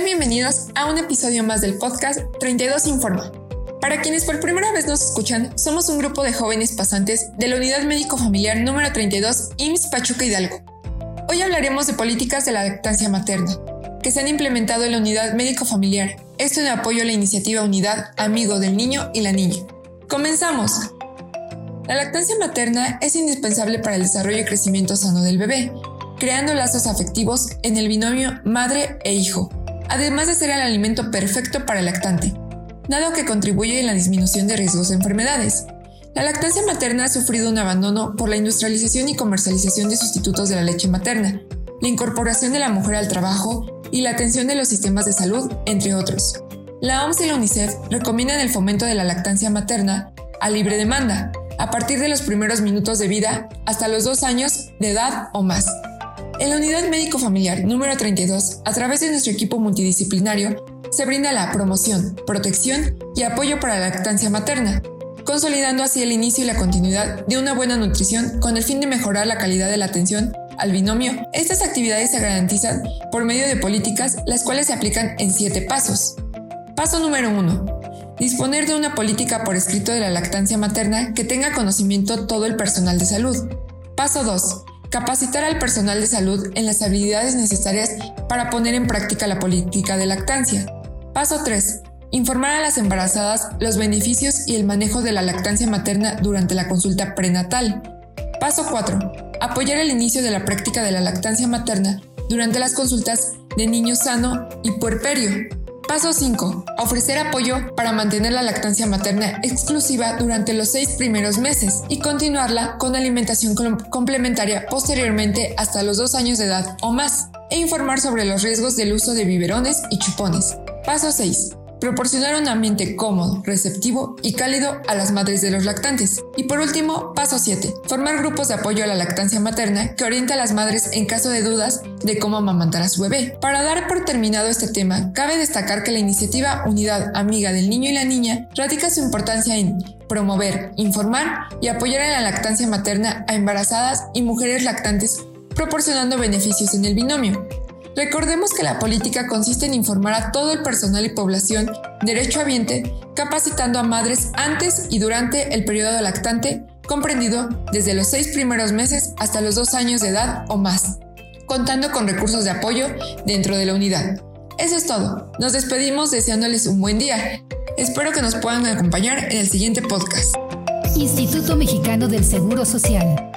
bienvenidos a un episodio más del podcast 32 Informa. Para quienes por primera vez nos escuchan, somos un grupo de jóvenes pasantes de la Unidad Médico Familiar número 32 IMSS Pachuca Hidalgo. Hoy hablaremos de políticas de la lactancia materna, que se han implementado en la Unidad Médico Familiar, esto en apoyo a la iniciativa Unidad Amigo del Niño y la Niña. ¡Comenzamos! La lactancia materna es indispensable para el desarrollo y crecimiento sano del bebé, creando lazos afectivos en el binomio madre e hijo, además de ser el alimento perfecto para el lactante, dado que contribuye en la disminución de riesgos de enfermedades. La lactancia materna ha sufrido un abandono por la industrialización y comercialización de sustitutos de la leche materna, la incorporación de la mujer al trabajo y la atención de los sistemas de salud, entre otros. La OMS y la UNICEF recomiendan el fomento de la lactancia materna a libre demanda, a partir de los primeros minutos de vida hasta los dos años de edad o más. En la Unidad Médico Familiar número 32, a través de nuestro equipo multidisciplinario, se brinda la promoción, protección y apoyo para la lactancia materna, consolidando así el inicio y la continuidad de una buena nutrición con el fin de mejorar la calidad de la atención al binomio. Estas actividades se garantizan por medio de políticas las cuales se aplican en siete pasos. Paso número 1. Disponer de una política por escrito de la lactancia materna que tenga conocimiento todo el personal de salud. Paso 2 capacitar al personal de salud en las habilidades necesarias para poner en práctica la política de lactancia. Paso 3. Informar a las embarazadas los beneficios y el manejo de la lactancia materna durante la consulta prenatal. Paso 4. Apoyar el inicio de la práctica de la lactancia materna durante las consultas de niño sano y puerperio. Paso 5. Ofrecer apoyo para mantener la lactancia materna exclusiva durante los seis primeros meses y continuarla con alimentación complementaria posteriormente hasta los dos años de edad o más, e informar sobre los riesgos del uso de biberones y chupones. Paso 6 proporcionar un ambiente cómodo, receptivo y cálido a las madres de los lactantes. Y por último, paso 7. Formar grupos de apoyo a la lactancia materna que orienta a las madres en caso de dudas de cómo amamantar a su bebé. Para dar por terminado este tema, cabe destacar que la iniciativa Unidad Amiga del Niño y la Niña radica su importancia en promover, informar y apoyar en la lactancia materna a embarazadas y mujeres lactantes, proporcionando beneficios en el binomio. Recordemos que la política consiste en informar a todo el personal y población derecho derechohabiente, capacitando a madres antes y durante el periodo lactante, comprendido desde los seis primeros meses hasta los dos años de edad o más, contando con recursos de apoyo dentro de la unidad. Eso es todo. Nos despedimos deseándoles un buen día. Espero que nos puedan acompañar en el siguiente podcast. Instituto Mexicano del Seguro Social.